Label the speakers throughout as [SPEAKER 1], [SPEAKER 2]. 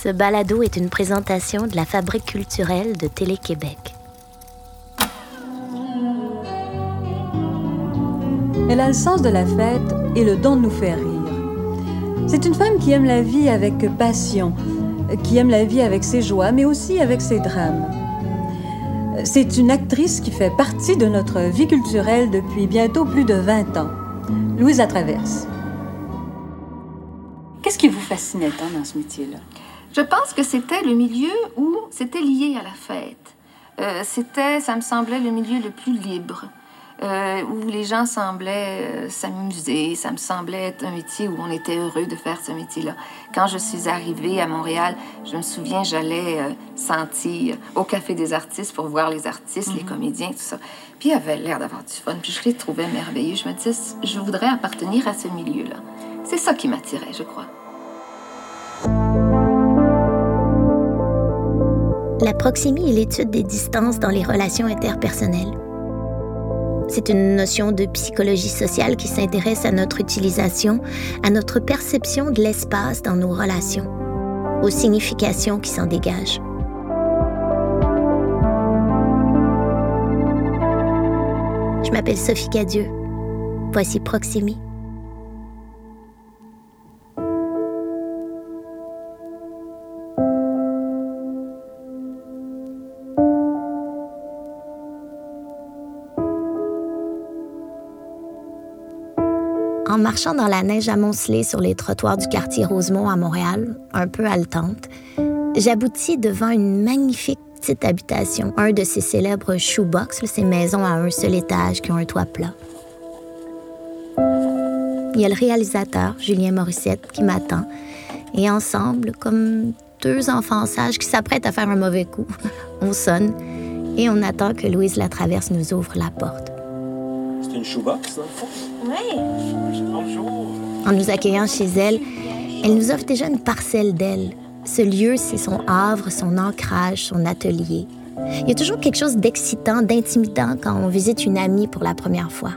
[SPEAKER 1] Ce balado est une présentation de la Fabrique culturelle de Télé-Québec.
[SPEAKER 2] Elle a le sens de la fête et le don de nous faire rire. C'est une femme qui aime la vie avec passion, qui aime la vie avec ses joies, mais aussi avec ses drames. C'est une actrice qui fait partie de notre vie culturelle depuis bientôt plus de 20 ans. Louise Traverse. Qu'est-ce qui vous fascinait tant dans ce métier-là?
[SPEAKER 3] Je pense que c'était le milieu où c'était lié à la fête. Euh, c'était, ça me semblait, le milieu le plus libre. Euh, où les gens semblaient euh, s'amuser. Ça me semblait être un métier où on était heureux de faire ce métier-là. Quand je suis arrivée à Montréal, je me souviens, j'allais sentir au Café des artistes pour voir les artistes, les comédiens, tout ça. Puis ils avaient l'air d'avoir du fun. Puis je les trouvais merveilleux. Je me disais, je voudrais appartenir à ce milieu-là. C'est ça qui m'attirait, je crois.
[SPEAKER 1] La proximie est l'étude des distances dans les relations interpersonnelles. C'est une notion de psychologie sociale qui s'intéresse à notre utilisation, à notre perception de l'espace dans nos relations, aux significations qui s'en dégagent. Je m'appelle Sophie Cadieux. Voici Proximie. En marchant dans la neige amoncelée sur les trottoirs du quartier Rosemont à Montréal, un peu haletante, j'aboutis devant une magnifique petite habitation, un de ces célèbres shoebox, ces maisons à un seul étage qui ont un toit plat. Il y a le réalisateur, Julien Morissette, qui m'attend, et ensemble, comme deux enfants sages qui s'apprêtent à faire un mauvais coup, on sonne et on attend que Louise Latraverse nous ouvre la porte.
[SPEAKER 4] Une. Bonjour.
[SPEAKER 1] En nous accueillant chez elle, elle nous offre déjà une parcelle d'elle. Ce lieu, c'est son havre, son ancrage, son atelier. Il y a toujours quelque chose d'excitant, d'intimidant quand on visite une amie pour la première fois.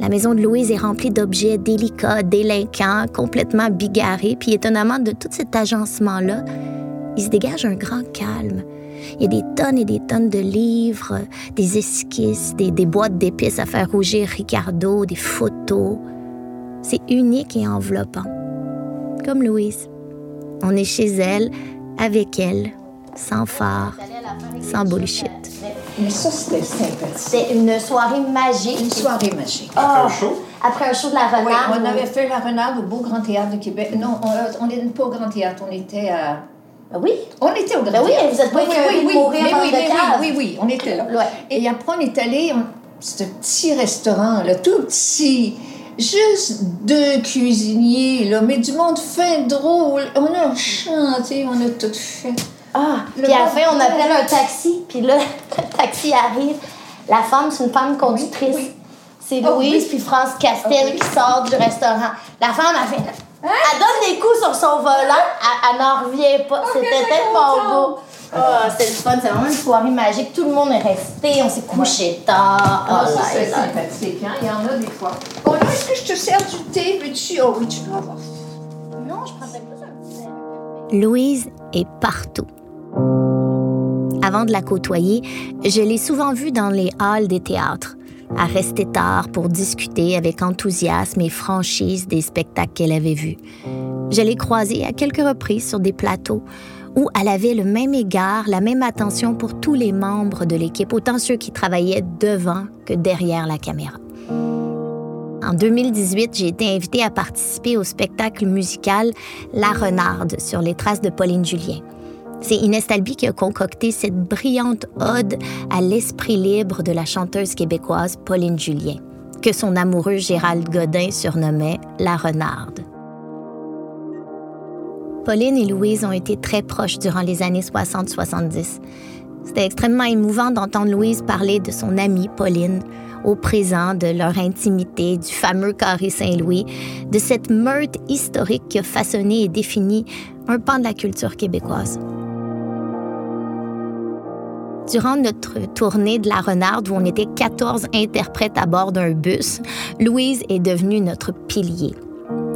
[SPEAKER 1] La maison de Louise est remplie d'objets délicats, délinquants, complètement bigarrés, puis étonnamment, de tout cet agencement-là, il se dégage un grand calme. Il y a des tonnes et des tonnes de livres, des esquisses, des, des boîtes d'épices à faire rougir Ricardo, des photos. C'est unique et enveloppant. Comme Louise. On est chez elle, avec elle, sans phare, sans bullshit.
[SPEAKER 5] Mais ça, c'était sympathique.
[SPEAKER 6] C'était une soirée magique.
[SPEAKER 5] Une soirée magique.
[SPEAKER 6] Ah,
[SPEAKER 4] un show?
[SPEAKER 6] Après un show de la
[SPEAKER 5] Oui,
[SPEAKER 6] renarde.
[SPEAKER 5] on avait fait la renarde au Beau Grand Théâtre de Québec. Non, on n'était pas au Grand Théâtre, on était à...
[SPEAKER 6] Ah Oui.
[SPEAKER 5] On était au Grand
[SPEAKER 6] Ben oui,
[SPEAKER 5] Théâtre.
[SPEAKER 6] vous êtes pas
[SPEAKER 5] oui, oui,
[SPEAKER 6] de
[SPEAKER 5] oui,
[SPEAKER 6] mourir
[SPEAKER 5] mais oui, mais oui, oui, oui, on était là.
[SPEAKER 6] Ouais.
[SPEAKER 5] Et après, on est allé, c'est un petit restaurant, là, tout petit, juste deux cuisiniers, là, mais du monde fin, drôle. On a chanté, on a tout fait.
[SPEAKER 6] Ah,
[SPEAKER 5] Le
[SPEAKER 6] puis à la fin, on appelle un taxi, puis là, le taxi arrive. La femme, c'est une femme conductrice.
[SPEAKER 5] Oui, oui.
[SPEAKER 6] C'est
[SPEAKER 5] Oh,
[SPEAKER 6] Louise
[SPEAKER 5] oui.
[SPEAKER 6] puis France Castel
[SPEAKER 5] Oh, oui.
[SPEAKER 6] qui sortent du restaurant. La femme, elle fait... Elle donne des coups sur son volant, elle, elle n'en revient pas. C'était tellement beau. Ah, c'était le fun, c'est vraiment une soirée magique. Tout le monde est resté, on s'est couché tard. Oh
[SPEAKER 5] ça,
[SPEAKER 6] là
[SPEAKER 5] c'est sympathique, hein? Il y en a des fois. Bon, là, est-ce que je te sers du thé? Veux-tu? Oh oui, tu peux avoir.
[SPEAKER 6] Non, je prendrais plus un petit.
[SPEAKER 1] Louise est partout. Avant de la côtoyer, je l'ai souvent vue dans les halls des théâtres, à rester tard pour discuter avec enthousiasme et franchise des spectacles qu'elle avait vus. Je l'ai croisée à quelques reprises sur des plateaux où elle avait le même égard, la même attention pour tous les membres de l'équipe, autant ceux qui travaillaient devant que derrière la caméra. En 2018, j'ai été invitée à participer au spectacle musical La Renarde sur les traces de Pauline Julien. C'est Inès Talby qui a concocté cette brillante ode à l'esprit libre de la chanteuse québécoise Pauline Julien, que son amoureux Gérald Godin surnommait La Renarde. Pauline et Louise ont été très proches durant les années 60-70. C'était extrêmement émouvant d'entendre Louise parler de son amie Pauline, au présent, de leur intimité, du fameux carré Saint-Louis, de cette meute historique qui a façonné et défini un pan de la culture québécoise. Durant notre tournée de la Renarde, où on était 14 interprètes à bord d'un bus, Louise est devenue notre pilier.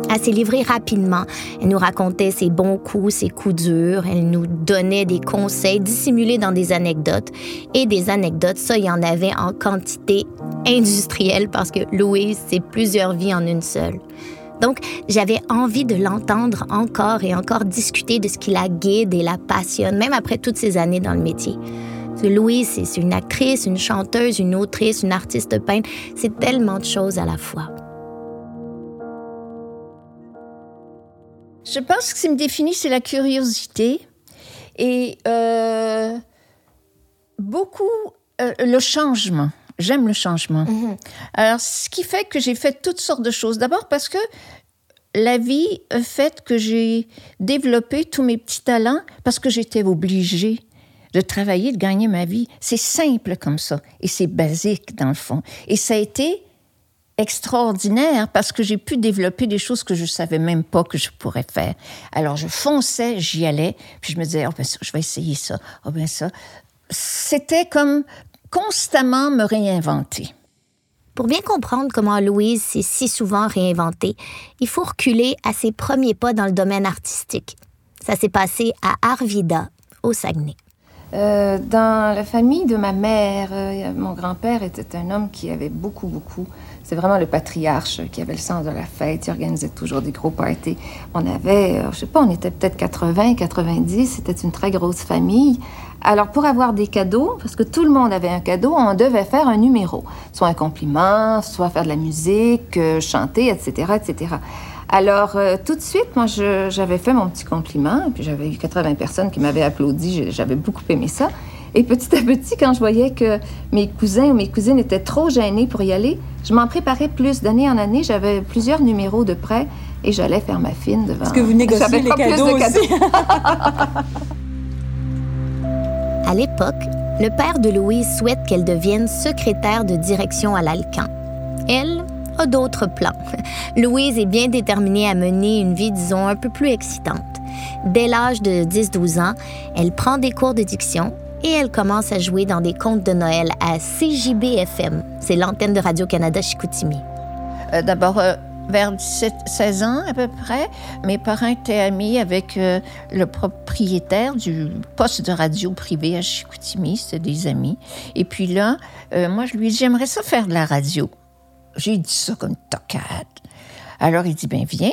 [SPEAKER 1] Elle s'est livrée rapidement. Elle nous racontait ses bons coups, ses coups durs. Elle nous donnait des conseils dissimulés dans des anecdotes. Et des anecdotes, ça, il y en avait en quantité industrielle parce que Louise, c'est plusieurs vies en une seule. Donc, j'avais envie de l'entendre encore et encore discuter de ce qui la guide et la passionne, même après toutes ces années dans le métier. Louise, c'est une actrice, une chanteuse, une autrice, une artiste peintre. C'est tellement de choses à la fois.
[SPEAKER 7] Je pense que ce qui me définit, c'est la curiosité et euh, beaucoup euh, le changement. J'aime le changement.
[SPEAKER 1] Mhm.
[SPEAKER 7] Alors, ce qui fait que j'ai fait toutes sortes de choses. D'abord parce que la vie a fait que j'ai développé tous mes petits talents parce que j'étais obligée de travailler, de gagner ma vie. C'est simple comme ça et c'est basique dans le fond. Et ça a été extraordinaire parce que j'ai pu développer des choses que je savais même pas que je pourrais faire. Alors je fonçais, j'y allais, puis je me disais oh ben ça, je vais essayer ça, oh ben ça. C'était comme constamment me réinventer.
[SPEAKER 1] Pour bien comprendre comment Louise s'est si souvent réinventée, il faut reculer à ses premiers pas dans le domaine artistique. Ça s'est passé à Arvida, au Saguenay.
[SPEAKER 3] Euh, dans la famille de ma mère, euh, mon grand-père était un homme qui avait beaucoup, beaucoup. C'est vraiment le patriarche qui avait le sens de la fête. Il organisait toujours des gros parties. On avait, euh, je sais pas, on était peut-être 80, 90. C'était une très grosse famille. Alors, pour avoir des cadeaux, parce que tout le monde avait un cadeau, on devait faire un numéro. Soit un compliment, soit faire de la musique, chanter, etc., etc. Alors, euh, tout de suite, moi, j'avais fait mon petit compliment, puis j'avais eu 80 personnes qui m'avaient applaudi. J'avais beaucoup aimé ça. Et petit à petit, quand je voyais que mes cousins ou mes cousines étaient trop gênés pour y aller, je m'en préparais plus. D'année en année, j'avais plusieurs numéros de prêt et j'allais faire ma fine devant.
[SPEAKER 2] Est-ce que vous négociez les cadeaux, aussi?
[SPEAKER 1] à l'époque, le père de Louise souhaite qu'elle devienne secrétaire de direction à l'Alcan. Elle, d'autres plans. Louise est bien déterminée à mener une vie, disons, un peu plus excitante. Dès l'âge de 10-12 ans, elle prend des cours de diction et elle commence à jouer dans des contes de Noël à CJB-FM. C'est l'antenne de Radio-Canada Chicoutimi.
[SPEAKER 7] Euh, d'abord, euh, vers 17, 16 ans à peu près, mes parents étaient amis avec euh, le propriétaire du poste de radio privé à Chicoutimi. C'était des amis. Et puis là, moi, je lui ai dit, j'aimerais ça faire de la radio. J'ai dit ça comme tocade. Alors il dit, ben viens,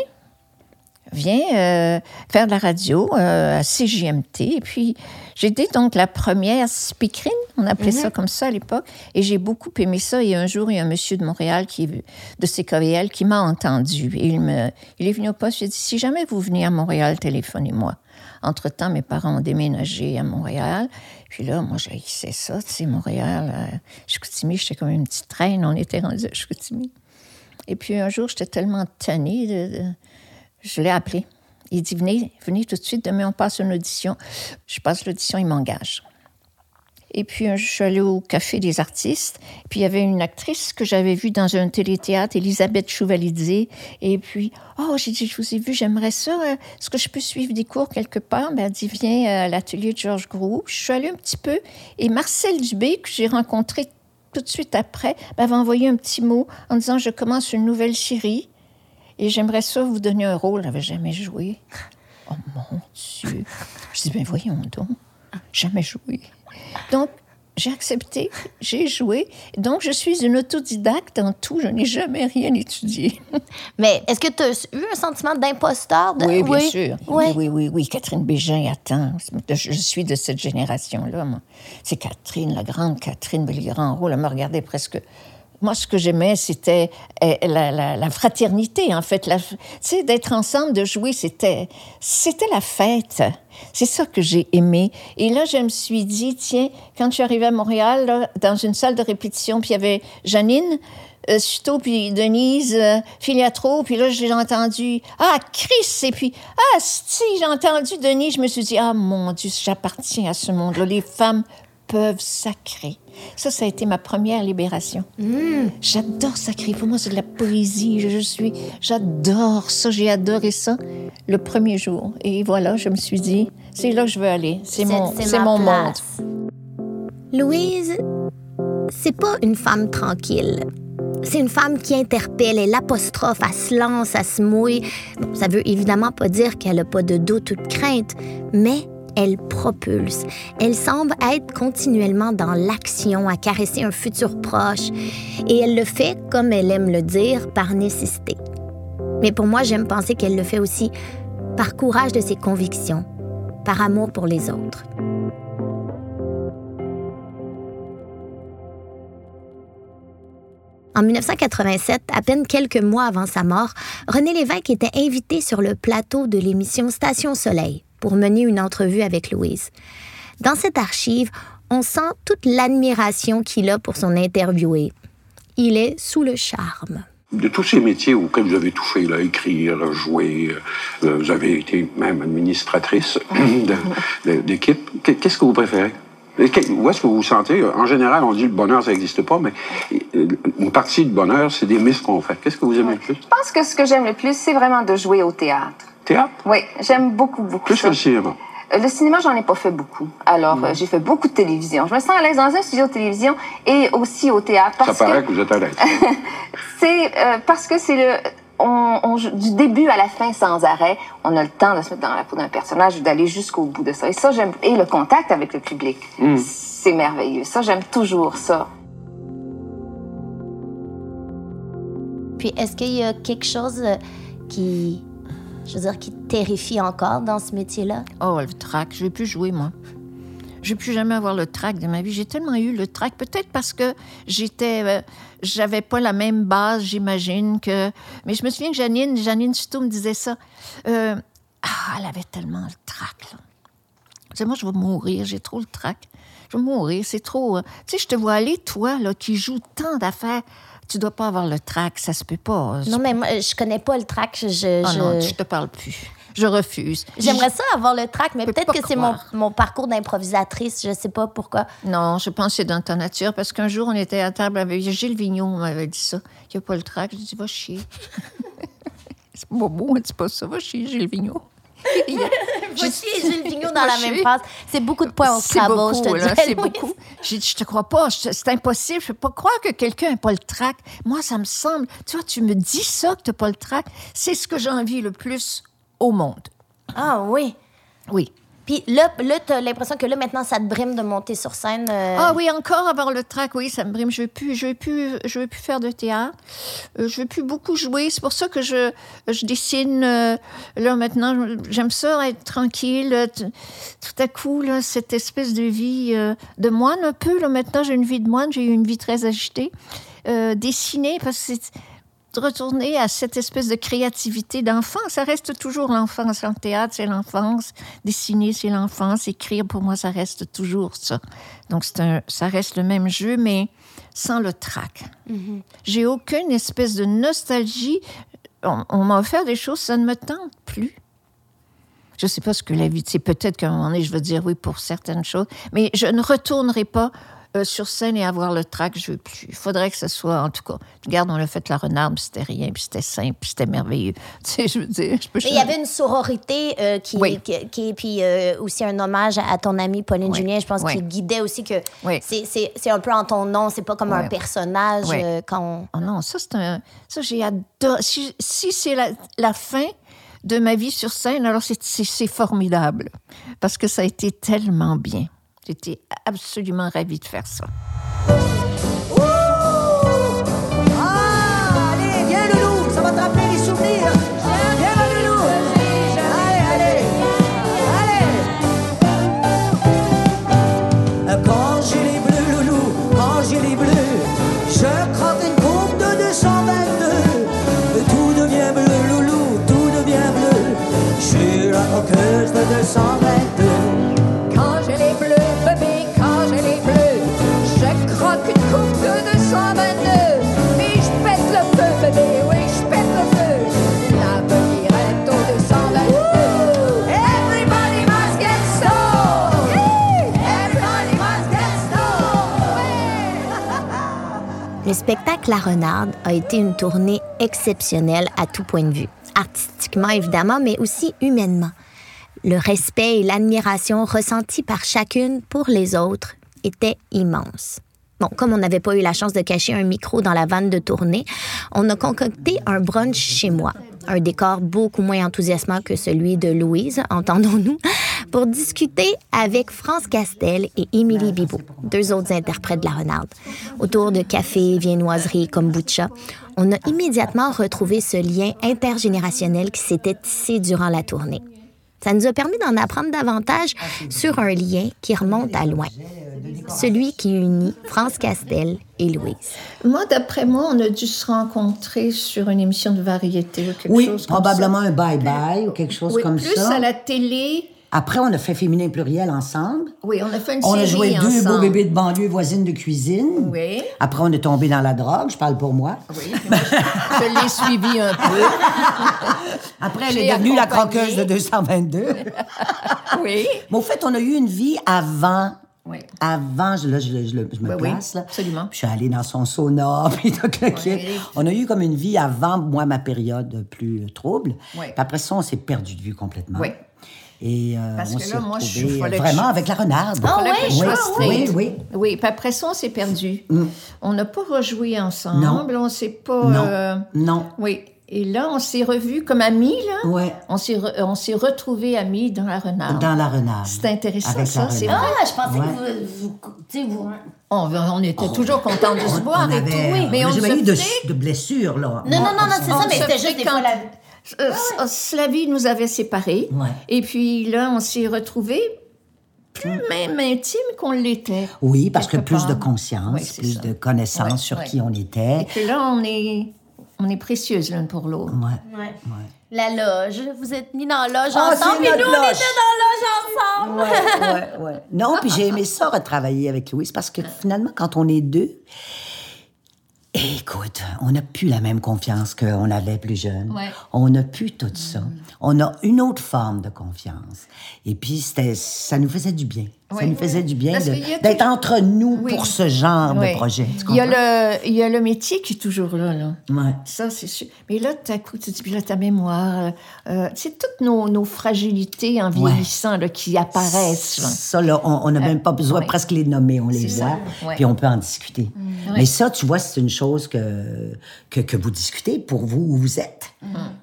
[SPEAKER 7] viens euh, faire de la radio euh, à CGMT. Et puis, j'étais donc la première speakerine, on appelait ça mhm. comme ça à l'époque, et j'ai beaucoup aimé ça. Et un jour, il y a un monsieur de Montréal, qui, de CKVL, qui m'a entendu. Et il, me, il est venu au poste, il a dit, si jamais vous venez à Montréal, téléphonez-moi. Entre-temps, mes parents ont déménagé à Montréal. Puis là, moi, j'haïssais ça, tu sais, Montréal. Euh, Chicoutimi, j'étais comme une petite traîne. On était rendu à Chicoutimi. Et puis un jour, j'étais tellement tannée, je l'ai appelé. Il dit Venez, venez tout de suite, demain, on passe une audition. Je passe l'audition, il m'engage. Et puis, je suis allée au Café des artistes. Puis, il y avait une actrice que j'avais vue dans un téléthéâtre, Elisabeth Chouvalidze. Et puis, oh, j'ai dit, je vous ai vu, j'aimerais ça. Euh, est-ce que je peux suivre des cours quelque part? Ben, elle dit, viens euh, à l'atelier de Georges Groux. Je suis allée un petit peu. Et Marcel Dubé, que j'ai rencontré tout de suite après, m'avait envoyé un petit mot en disant, je commence une nouvelle série. Et j'aimerais ça vous donner un rôle. Je n'avais jamais joué. Oh mon Dieu. Je dis, ben voyons donc. Jamais joué. Donc, j'ai accepté, j'ai joué. Donc, je suis une autodidacte en tout. Je n'ai jamais rien étudié.
[SPEAKER 1] Mais est-ce que tu as eu un sentiment d'imposteur?
[SPEAKER 7] Oui, bien sûr. Oui. oui, oui, oui. Catherine Bégin, attends. Je suis de cette génération-là, moi. C'est Catherine, la grande Catherine Belgrand. Elle me regardait presque moi, ce que j'aimais, c'était euh, la, fraternité, en fait. Sais, d'être ensemble, de jouer, c'était, c'était la fête. C'est ça que j'ai aimé. Et là, je me suis dit, tiens, quand je suis arrivée à Montréal, dans une salle de répétition, puis il y avait Janine, euh, puis Denise, euh, Filiatro, puis là, j'ai entendu Ah, Chris! Et puis Ah, si, j'ai entendu Denise, je me suis dit Ah, mon Dieu, j'appartiens à ce monde-là. Les femmes peuvent sacrer. Ça, ça a été ma première libération.
[SPEAKER 1] Mm.
[SPEAKER 7] J'adore sacrer. Pour moi, c'est de la poésie. Je, suis, j'adore ça. J'ai adoré ça le premier jour. Et voilà, je me suis dit, c'est là que je veux aller. C'est mon, c'est mon monde.
[SPEAKER 1] Louise, c'est pas une femme tranquille. C'est une femme qui interpelle, elle apostrophe, elle se lance, elle se mouille. Bon, ça veut évidemment pas dire qu'elle n'a pas de doute ou de crainte, mais elle propulse. Elle semble être continuellement dans l'action, à caresser un futur proche. Et elle le fait, comme elle aime le dire, par nécessité. Mais pour moi, j'aime penser qu'elle le fait aussi par courage de ses convictions, par amour pour les autres. En 1987, à peine quelques mois avant sa mort, René Lévesque était invité sur le plateau de l'émission Station Soleil pour mener une entrevue avec Louise. Dans cette archive, on sent toute l'admiration qu'il a pour son interviewé. Il est sous le charme.
[SPEAKER 8] De tous ces métiers auxquels vous avez touché, là, écrire, jouer, euh, vous avez été même administratrice d'équipe, qu'est-ce que vous préférez? Où est-ce que vous vous sentez? En général, on dit le bonheur, ça n'existe pas, mais euh, une partie du bonheur, c'est des misses qu'on fait. Qu'est-ce que vous aimez le plus?
[SPEAKER 3] Je pense que ce que j'aime le plus, c'est vraiment de jouer au théâtre.
[SPEAKER 8] Théâtre?
[SPEAKER 3] Oui, j'aime beaucoup, beaucoup.
[SPEAKER 8] Plus que le cinéma.
[SPEAKER 3] Euh, le cinéma, j'en ai pas fait beaucoup. Alors, euh, j'ai fait beaucoup de télévision. Je me sens à l'aise dans un studio de télévision et aussi au théâtre.
[SPEAKER 8] ça paraît que, vous êtes à l'aise.
[SPEAKER 3] c'est parce que c'est le on, du début à la fin sans arrêt, on a le temps de se mettre dans la peau d'un personnage, d'aller jusqu'au bout de ça. Et ça, j'aime. Et le contact avec le public, mm. c'est merveilleux. Ça, j'aime toujours ça.
[SPEAKER 1] Puis, est-ce qu'il y a quelque chose euh, qui, je veux dire, qui terrifie encore dans ce métier-là?
[SPEAKER 7] Oh, le trac. Je vais plus jouer, moi. Je vais plus jamais avoir le trac de ma vie. J'ai tellement eu le trac, peut-être parce que j'étais, euh, j'avais pas la même base, j'imagine que. Mais je me souviens que Janine, Janine Suto me disait ça. Euh, ah, elle avait tellement le trac. Là. Moi, je vais mourir. J'ai trop le trac. Je vais mourir. C'est trop. Euh, tu sais, je te vois aller, toi, là, qui joue tant d'affaires tu dois pas avoir le trac, ça se peut pas.
[SPEAKER 1] Non, mais moi, je connais pas le trac. Je, je,
[SPEAKER 7] oh non, je te parle plus je refuse.
[SPEAKER 1] J'aimerais ça avoir le trac, mais peut-être que c'est mon, mon, parcours d'improvisatrice, je sais pas pourquoi.
[SPEAKER 7] Non, je pense que c'est dans ta nature, parce qu'un jour, on était à table avec Gilles Vignon, m'avait dit ça. Il n'y a pas le trac. Je dis, va chier. c'est pas beau, on dit pas ça, va chier, Gilles Vignon.
[SPEAKER 1] Va chier, Gilles Vignon dans la même phrase. C'est beaucoup de points au Scrabble, je te dis.
[SPEAKER 7] C'est beaucoup. J'ai dit, je te crois pas, c'est impossible. Je peux pas croire que quelqu'un n'a pas le trac. Moi, ça me semble, tu vois, tu me dis ça que tu n'as pas le trac. C'est ce que j'envie le plus au monde.
[SPEAKER 1] Ah oui.
[SPEAKER 7] Oui.
[SPEAKER 1] Puis là, là tu as l'impression que là, maintenant, ça te brime de monter sur scène. Euh.
[SPEAKER 7] Ah oui, encore avoir le trac, oui, ça me brime. Je veux, plus, veux, plus, veux plus faire de théâtre. Euh, je veux plus beaucoup jouer. C'est pour ça que je, je dessine. Euh, là, maintenant, j'aime ça, être tranquille. Tout à coup, cette espèce de vie de moine, un peu. Là, maintenant, j'ai une vie de moine. J'ai eu une vie très agitée. dessiner, parce que c'est retourner à cette espèce de créativité d'enfant. Ça reste toujours l'enfance. En théâtre, c'est l'enfance. Dessiner, c'est l'enfance. Écrire, pour moi, ça reste toujours ça. Donc, un, ça reste le même jeu, mais sans le trac. Mm-hmm. J'ai aucune espèce de nostalgie. On, m'a offert des choses, ça ne me tente plus. Je ne sais pas ce que la vie, c'est peut-être qu'à un moment donné, je veux dire oui pour certaines choses, mais je ne retournerai pas euh, sur scène et avoir le trac, je veux plus. Il faudrait que ce soit, en tout cas, regarde, on a fait la renarde, c'était rien, puis c'était simple, puis c'était merveilleux. Tu sais, je veux dire, je peux
[SPEAKER 1] Il y avait une sororité euh, qui, qui, puis euh, aussi un hommage à, ton amie Pauline Julien, je pense, qui guidait aussi que c'est un peu en ton nom, c'est pas comme un personnage quand
[SPEAKER 7] Oh non, ça, c'est un... Ça, j'ai adoré... Si, si c'est la, la fin de ma vie sur scène, alors c'est formidable, parce que ça a été tellement bien. J'étais absolument ravie de faire ça.
[SPEAKER 9] Le
[SPEAKER 1] spectacle La Renarde a été une tournée exceptionnelle à tout point de vue. Artistiquement, évidemment, mais aussi humainement. Le respect et l'admiration ressentis par chacune pour les autres étaient immenses. Bon, comme on n'avait pas eu la chance de cacher un micro dans la vanne de tournée, on a concocté un brunch chez moi. Un décor beaucoup moins enthousiasmant que celui de Louise, entendons-nous, pour discuter avec France Castel et Émilie Bibot, deux autres interprètes de la renarde. Autour de café, viennoiserie, kombucha, on a immédiatement retrouvé ce lien intergénérationnel qui s'était tissé durant la tournée. Ça nous a permis d'en apprendre davantage sur un lien qui remonte à loin, celui qui unit France Castel et Louise.
[SPEAKER 7] Moi, d'après moi, on a dû se rencontrer sur une émission de variété ou quelque
[SPEAKER 10] Oui,
[SPEAKER 7] chose comme
[SPEAKER 10] probablement un bye-bye ou quelque chose
[SPEAKER 7] Oui,
[SPEAKER 10] comme
[SPEAKER 7] plus
[SPEAKER 10] ça.
[SPEAKER 7] à la télé.
[SPEAKER 10] Après, on a fait Féminin Pluriel ensemble.
[SPEAKER 7] Oui, on a fait une
[SPEAKER 10] On a joué deux beaux bébés de banlieue voisines de cuisine.
[SPEAKER 7] Oui.
[SPEAKER 10] Après, on est tombé dans la drogue, je parle pour moi.
[SPEAKER 7] Oui, moi, je, je l'ai suivi un peu.
[SPEAKER 10] Après, elle est devenue la croqueuse de 222.
[SPEAKER 7] Oui.
[SPEAKER 10] Mais au fait, on a eu une vie avant.
[SPEAKER 7] Oui.
[SPEAKER 10] Avant, je, là, je, je- je me
[SPEAKER 7] Oui, oui,
[SPEAKER 10] place, là.
[SPEAKER 7] absolument.
[SPEAKER 10] Puis je suis allée dans son sauna, puis.
[SPEAKER 7] Oui.
[SPEAKER 10] On a eu comme une vie avant, moi, ma période plus trouble.
[SPEAKER 7] Oui.
[SPEAKER 10] Puis après ça, on s'est perdu de vue complètement.
[SPEAKER 7] Oui.
[SPEAKER 10] Et euh,
[SPEAKER 7] Parce
[SPEAKER 10] on
[SPEAKER 7] que là, moi, je suis-
[SPEAKER 10] vraiment
[SPEAKER 7] je-
[SPEAKER 10] avec la renarde.
[SPEAKER 7] Ah
[SPEAKER 10] oui, oui, oui.
[SPEAKER 7] Oui, puis après ça, on s'est perdu. On n'a pas rejoué ensemble.
[SPEAKER 10] Non.
[SPEAKER 7] On s'est pas.
[SPEAKER 10] Non.
[SPEAKER 7] euh,
[SPEAKER 10] Non.
[SPEAKER 7] Oui. Et là, on s'est revus comme amis, là.
[SPEAKER 10] Ouais.
[SPEAKER 7] On s'est, re- on s'est retrouvés amis dans la renarde.
[SPEAKER 10] Dans la renarde.
[SPEAKER 7] C'est intéressant,
[SPEAKER 10] Avec
[SPEAKER 7] ça. C'est.
[SPEAKER 6] Ah, je pensais
[SPEAKER 10] Ouais.
[SPEAKER 6] que vous, vous, tu sais, vous...
[SPEAKER 7] On, on était toujours contents de se voir
[SPEAKER 10] On
[SPEAKER 7] et
[SPEAKER 10] avait-
[SPEAKER 7] tout. Oui, mais
[SPEAKER 10] on
[SPEAKER 7] on
[SPEAKER 10] n'a jamais eu de, blessures, là.
[SPEAKER 6] Non, non, non, non, c'est ça, mais c'était juste des fois la...
[SPEAKER 7] Euh, s- la vie nous avait séparés.
[SPEAKER 10] Ouais.
[SPEAKER 7] Et puis là, on s'est retrouvés plus même intimes qu'on l'était.
[SPEAKER 10] Oui, parce que plus de conscience,
[SPEAKER 7] Oui,
[SPEAKER 10] plus
[SPEAKER 7] ça.
[SPEAKER 10] de connaissances
[SPEAKER 7] Ouais,
[SPEAKER 10] sur
[SPEAKER 7] ouais.
[SPEAKER 10] qui on était.
[SPEAKER 7] Et que là, on est, on est précieuses l'une pour l'autre.
[SPEAKER 10] Ouais.
[SPEAKER 6] Ouais. La loge. Vous êtes mis dans la loge
[SPEAKER 10] Ah,
[SPEAKER 6] ensemble, et nous, on
[SPEAKER 10] loge.
[SPEAKER 6] était dans la loge ensemble.
[SPEAKER 10] Ouais, ouais, ouais. Non, puis j'ai aimé ça, retravailler avec Louise, parce que finalement, quand on est deux, écoute, on n'a plus la même confiance qu'on avait plus jeune.
[SPEAKER 7] Ouais.
[SPEAKER 10] On n'a plus tout ça. On a une autre forme de confiance. Et puis, ça nous faisait du bien. Ça nous faisait du bien d'être entre nous
[SPEAKER 7] Oui.
[SPEAKER 10] pour ce genre
[SPEAKER 7] Oui.
[SPEAKER 10] de projet.
[SPEAKER 7] Il y, a le, il y a le métier qui est toujours là. là.
[SPEAKER 10] Ouais.
[SPEAKER 7] Ça, c'est sûr. Mais là, tout à coup, tu te dis, puis là, ta mémoire, euh, c'est toutes nos, nos fragilités en
[SPEAKER 10] Ouais.
[SPEAKER 7] vieillissant là, qui apparaissent. là.
[SPEAKER 10] Ça, là, on n'a même pas besoin
[SPEAKER 7] ouais.
[SPEAKER 10] presque les nommer, on les voit, puis on peut en discuter.
[SPEAKER 7] Ouais.
[SPEAKER 10] Mais ça, tu vois, c'est une chose que, que, que vous discutez pour vous où vous êtes.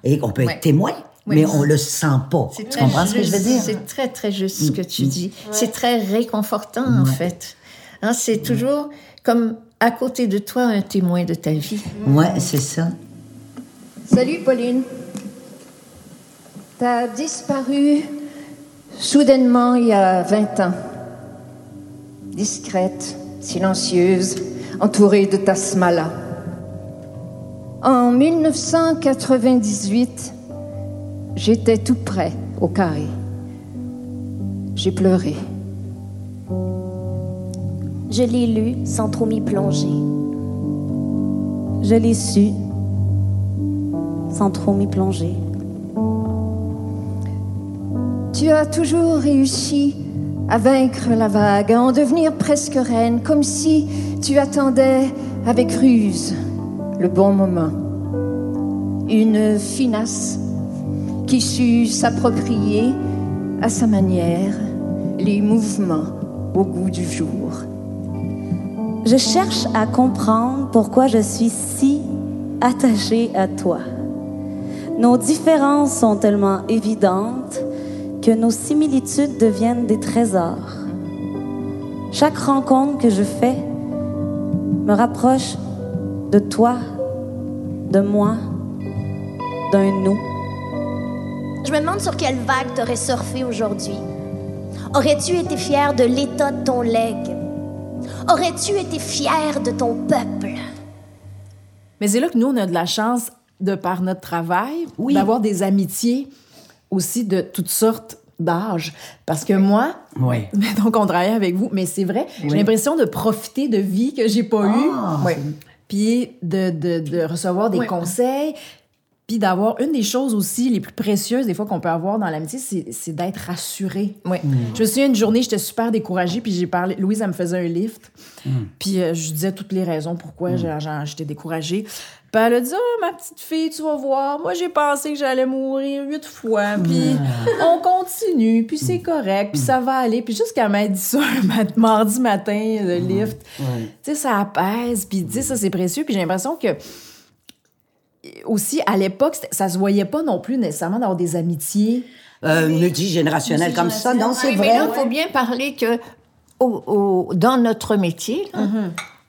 [SPEAKER 10] Et qu'on peut être témoin,
[SPEAKER 7] Oui.
[SPEAKER 10] mais on le sent pas.
[SPEAKER 7] C'est
[SPEAKER 10] Tu
[SPEAKER 7] très
[SPEAKER 10] comprends ce que je veux dire? Mm.
[SPEAKER 7] C'est très, très juste ce que tu dis. C'est très réconfortant, en fait. Hein, c'est toujours comme à côté de toi un témoin de ta vie.
[SPEAKER 10] Ouais, c'est ça.
[SPEAKER 3] Salut Pauline. T'as disparu soudainement il y a 20 ans. Discrète, silencieuse, entourée de ta smala. En 1998, j'étais tout près au carré. J'ai pleuré.
[SPEAKER 11] Je l'ai lu sans trop m'y plonger.
[SPEAKER 12] Je l'ai su sans trop m'y plonger.
[SPEAKER 3] Tu as toujours réussi à vaincre la vague, à en devenir presque reine, comme si tu attendais avec ruse le bon moment. Une finasse qui sut s'approprier à sa manière les mouvements au goût du jour.
[SPEAKER 12] Je cherche à comprendre pourquoi je suis si attachée à toi. Nos différences sont tellement évidentes que nos similitudes deviennent des trésors. Chaque rencontre que je fais me rapproche de toi, de moi, d'un nous.
[SPEAKER 11] Je me demande sur quelle vague t'aurais surfé aujourd'hui. Aurais-tu été fier de l'état de ton legs? Aurais-tu été fier de ton peuple?
[SPEAKER 13] Mais c'est là que nous, on a de la chance, de par notre travail,
[SPEAKER 10] Oui.
[SPEAKER 13] d'avoir des amitiés aussi de toutes sortes d'âges. Parce que moi,
[SPEAKER 10] Oui.
[SPEAKER 13] donc on travaille avec vous, mais c'est vrai, j'ai l'impression de profiter de vie que j'ai pas
[SPEAKER 10] Ah,
[SPEAKER 13] eue, puis de, de, de recevoir des
[SPEAKER 7] Oui.
[SPEAKER 13] conseils. Puis d'avoir une des choses aussi les plus précieuses des fois qu'on peut avoir dans l'amitié, c'est, d'être rassuré.
[SPEAKER 14] Oui.
[SPEAKER 13] Je me souviens une journée, j'étais super découragée, puis j'ai parlé. Louise, elle me faisait un lift. Puis euh, je disais toutes les raisons pourquoi j'ai- j'étais découragée. Puis elle a dit Oh, ma petite fille, tu vas voir, moi j'ai pensé que j'allais mourir huit fois. Puis on continue, puis c'est correct, puis ça va aller. Puis jusqu'à m'a dit ça mardi matin, le lift, tu sais, ça apaise, puis sais, ça c'est précieux. Puis j'ai l'impression que aussi, à l'époque, ça se voyait pas non plus nécessairement d'avoir des amitiés.
[SPEAKER 10] Euh, multigénérationnel comme ça. Non, c'est
[SPEAKER 7] Oui, mais
[SPEAKER 10] vrai?
[SPEAKER 7] là, il faut bien parler que au- au- dans notre métier, là,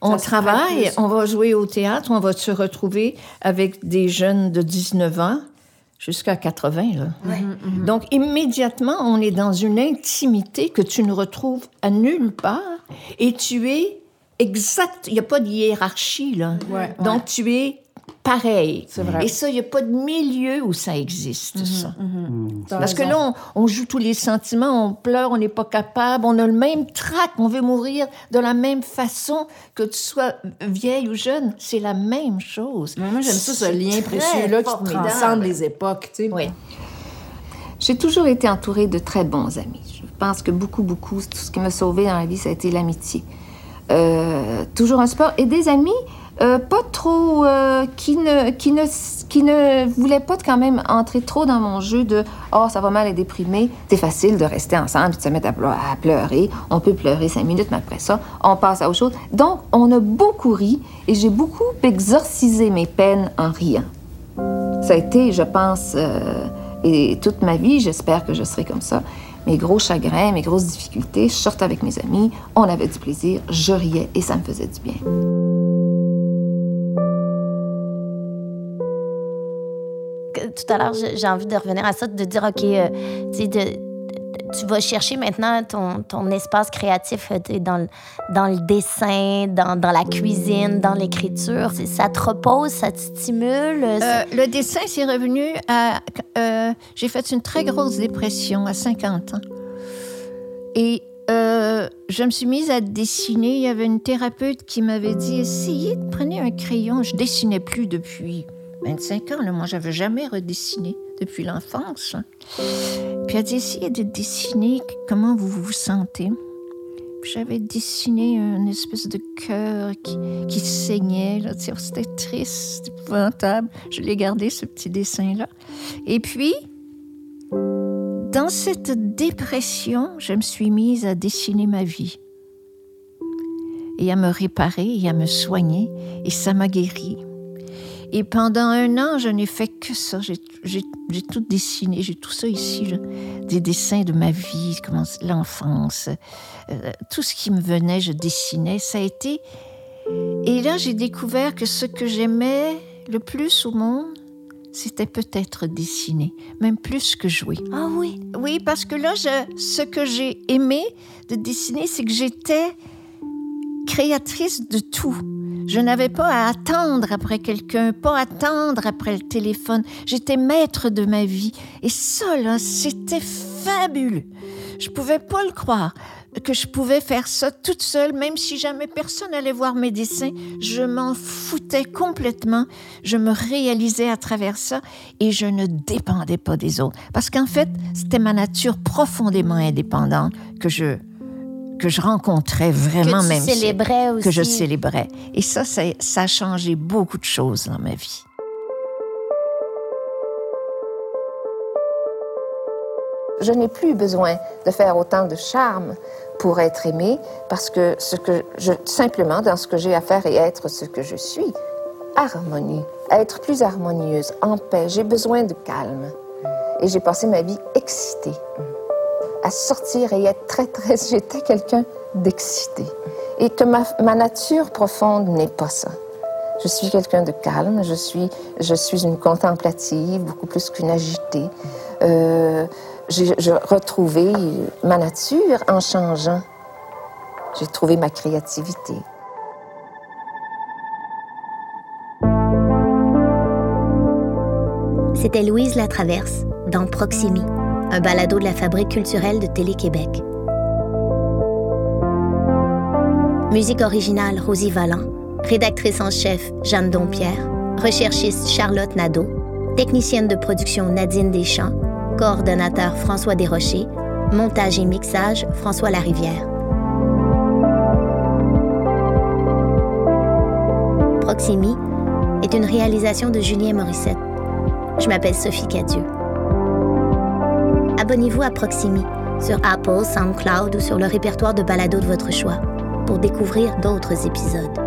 [SPEAKER 7] on travaille, on va jouer au théâtre, on va se retrouver avec des jeunes de 19 ans jusqu'à 80. Là. Donc, immédiatement, on est dans une intimité que tu ne retrouves à nulle part et tu es exact. Il n'y a pas de hiérarchie, là.
[SPEAKER 13] Ouais,
[SPEAKER 7] Donc, tu es pareil.
[SPEAKER 13] Vrai.
[SPEAKER 7] Et ça, il n'y a pas de milieu où ça existe, ça.
[SPEAKER 13] T'as
[SPEAKER 7] Parce que là, on, on joue tous les sentiments, on pleure, on n'est pas capable, on a le même trac, on veut mourir de la même façon que tu sois vieille ou jeune. C'est la même chose.
[SPEAKER 13] Moi, j'aime ça, ce lien précieux-là qui transcende les époques, tu sais.
[SPEAKER 7] Oui.
[SPEAKER 3] J'ai toujours été entourée de très bons amis. Je pense que beaucoup, beaucoup, tout ce qui m'a sauvée dans la vie, ça a été l'amitié. Euh, toujours un sport et des amis euh, pas trop euh, qui ne voulaient pas quand même entrer trop dans mon jeu de oh ça va mal et déprimé c'est facile de rester ensemble puis de se mettre à pleurer on peut pleurer cinq minutes mais après ça on passe à autre chose donc on a beaucoup ri et j'ai beaucoup exorcisé mes peines en riant ça a été, je pense, euh, et toute ma vie, j'espère que je serai comme ça. Mes gros chagrins, mes grosses difficultés, je sortais avec mes amis, on avait du plaisir, je riais et ça me faisait du bien.
[SPEAKER 1] Tout à l'heure, j'ai envie de revenir à ça, de dire, OK, euh, tu sais, de- tu vas chercher maintenant ton, ton espace créatif euh, dans, le- dans le dessin, dans, dans la cuisine, dans l'écriture. Ça te repose, ça te stimule.
[SPEAKER 7] Euh, le dessin, c'est revenu à. euh, J'ai fait une très grosse dépression à 50 ans. Et euh, je me suis mise à dessiner. Il y avait une thérapeute qui m'avait dit essayez de prendre un crayon. Je dessinais plus depuis 25 ans. Là. Moi, j'avais jamais redessiné depuis l'enfance. Puis elle dit essayez de dessiner comment vous vous sentez. J'avais dessiné une espèce de cœur qui, qui saignait. sais, C'était triste, épouvantable. Je l'ai gardé, ce petit dessin-là. Et puis, dans cette dépression, je me suis mise à dessiner ma vie. Et à me réparer et à me soigner. Et ça m'a guéri. Et pendant un an, je n'ai fait que ça. J'ai tout dessiné. J'ai tout ça ici, là. des dessins de ma vie, l'enfance, euh, tout ce qui me venait, je dessinais. Ça a été. Et là, j'ai découvert que ce que j'aimais le plus au monde, c'était peut-être dessiner, même plus que jouer.
[SPEAKER 1] Ah oui?
[SPEAKER 7] Oui, parce que là, je- ce que j'ai aimé de dessiner, c'est que j'étais créatrice de tout. Je n'avais pas à attendre après quelqu'un, pas à attendre après le téléphone. J'étais maître de ma vie. Et ça, là, c'était fabuleux. Je pouvais pas le croire que je pouvais faire ça toute seule, même si jamais personne allait voir mes dessins. Je m'en foutais complètement. Je me réalisais à travers ça et je ne dépendais pas des autres. Parce qu'en fait, c'était ma nature profondément indépendante que je que je rencontrais vraiment
[SPEAKER 1] Que tu
[SPEAKER 7] même si-
[SPEAKER 1] célébrais
[SPEAKER 7] que je
[SPEAKER 1] aussi.
[SPEAKER 7] célébrais et ça, ça ça a changé beaucoup de choses dans ma vie
[SPEAKER 3] Je n'ai plus besoin de faire autant de charme pour être aimée parce que ce que je simplement dans ce que j'ai à faire et être ce que je suis, harmonie, être plus harmonieuse, en paix. J'ai besoin de calme et j'ai passé ma vie excitée à sortir et être très très. J'étais quelqu'un d'excité et que ma, ma nature profonde n'est pas ça. Je suis quelqu'un de calme, je suis, je suis une contemplative, beaucoup plus qu'une agitée. Euh, j'ai retrouvé ma nature en changeant. J'ai trouvé ma créativité.
[SPEAKER 1] C'était Louise Latraverse dans Proximi, un balado de la Fabrique culturelle de Télé-Québec. Musique originale Rosie Valland, rédactrice en chef Jeanne Dompierre, recherchiste Charlotte Nadeau, Technicienne de production Nadine Deschamps. Coordonnateur François Desrochers. Montage et mixage François Larivière. Proximi est une réalisation de Julien Morissette. Je m'appelle Sophie Cadieux. Abonnez-vous à Proximi sur Apple, SoundCloud ou sur le répertoire de balado de votre choix pour découvrir d'autres épisodes.